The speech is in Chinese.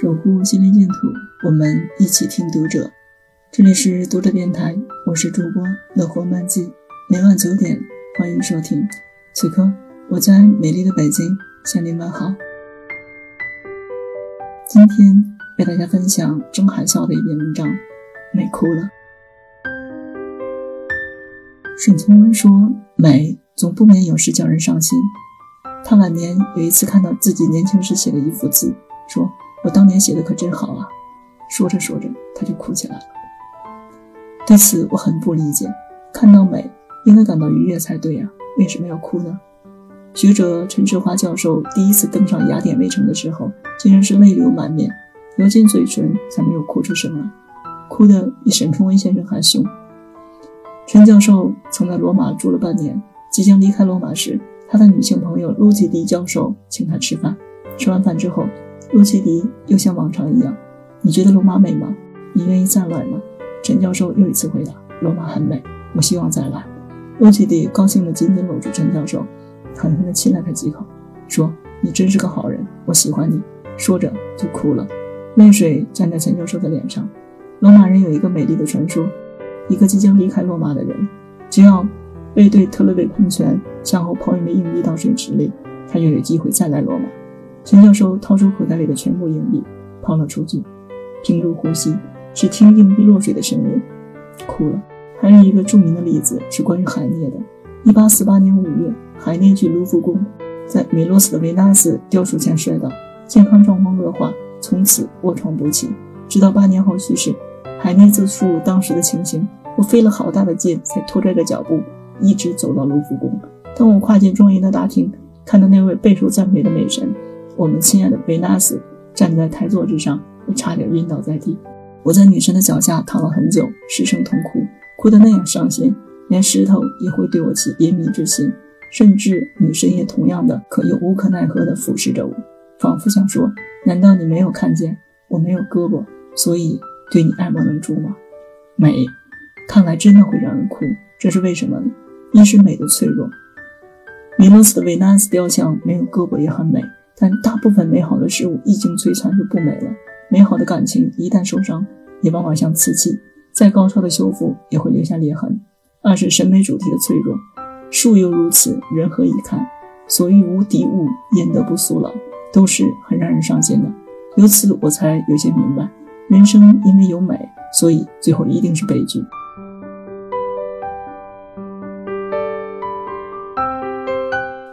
守护心灵净土，我们一起听读者。这里是读者电台，我是主播乐活漫记，每晚九点欢迎收听。此刻我在美丽的北京向您问好。今天为大家分享郑海啸的一篇文章，美哭了。沈从文说：“美总不免有时叫人伤心。”他晚年有一次看到自己年轻时写的一幅字，说。我当年写的可真好啊！说着说着，他就哭起来了。对此我很不理解。看到美，应该感到愉悦才对呀，为什么要哭呢？学者陈志华教授第一次登上雅典卫城的时候，竟然是泪流满面，咬紧嘴唇才没有哭出声来，哭得比沈从文先生还凶。陈教授曾在罗马住了半年，即将离开罗马时，他的女性朋友陆吉迪教授请他吃饭。吃完饭之后。陆奇迪又像往常一样：“你觉得罗马美吗？你愿意再来吗？”陈教授又一次回答：“罗马很美，我希望再来。”陆奇迪高兴地紧紧搂住陈教授，狠狠地亲了他几口，说：“你真是个好人，我喜欢你。”说着就哭了，泪水沾在陈教授的脸上。罗马人有一个美丽的传说：一个即将离开罗马的人，只要背对特洛维喷泉，向后抛一枚硬币到水池里，他就有机会再来罗马。陈教授掏出口袋里的全部硬币，抛了出去，屏住呼吸，只听硬币落水的声音，哭了。还有一个著名的例子是关于海涅的。一八四八年五月，海涅去卢浮宫，在米洛斯的维纳斯雕塑前摔倒，健康状况恶化，从此卧床不起，直到八年后去世。海涅自述当时的情形：我费了好大的劲才拖拽着脚步，一直走到卢浮宫。当我跨进庄严的大厅，看到那位备受赞美的美神。我们亲爱的维纳斯站在台座之上，我差点晕倒在地。我在女神的脚下躺了很久，失声痛哭，哭得那样伤心，连石头也会对我起怜悯之心。甚至女神也同样的，可又无可奈何地俯视着我，仿佛想说：难道你没有看见我没有胳膊，所以对你爱莫能助吗？美，看来真的会让人哭，这是为什么呢？一是美的脆弱。米洛斯的维纳斯雕像没有胳膊也很美。但大部分美好的事物一经摧残就不美了。美好的感情一旦受伤，也往往像瓷器，再高超的修复也会留下裂痕。二是审美主题的脆弱，树又如此，人何以堪？所欲无敌物，焉得不速老？都是很让人伤心的。由此我才有些明白，人生因为有美，所以最后一定是悲剧。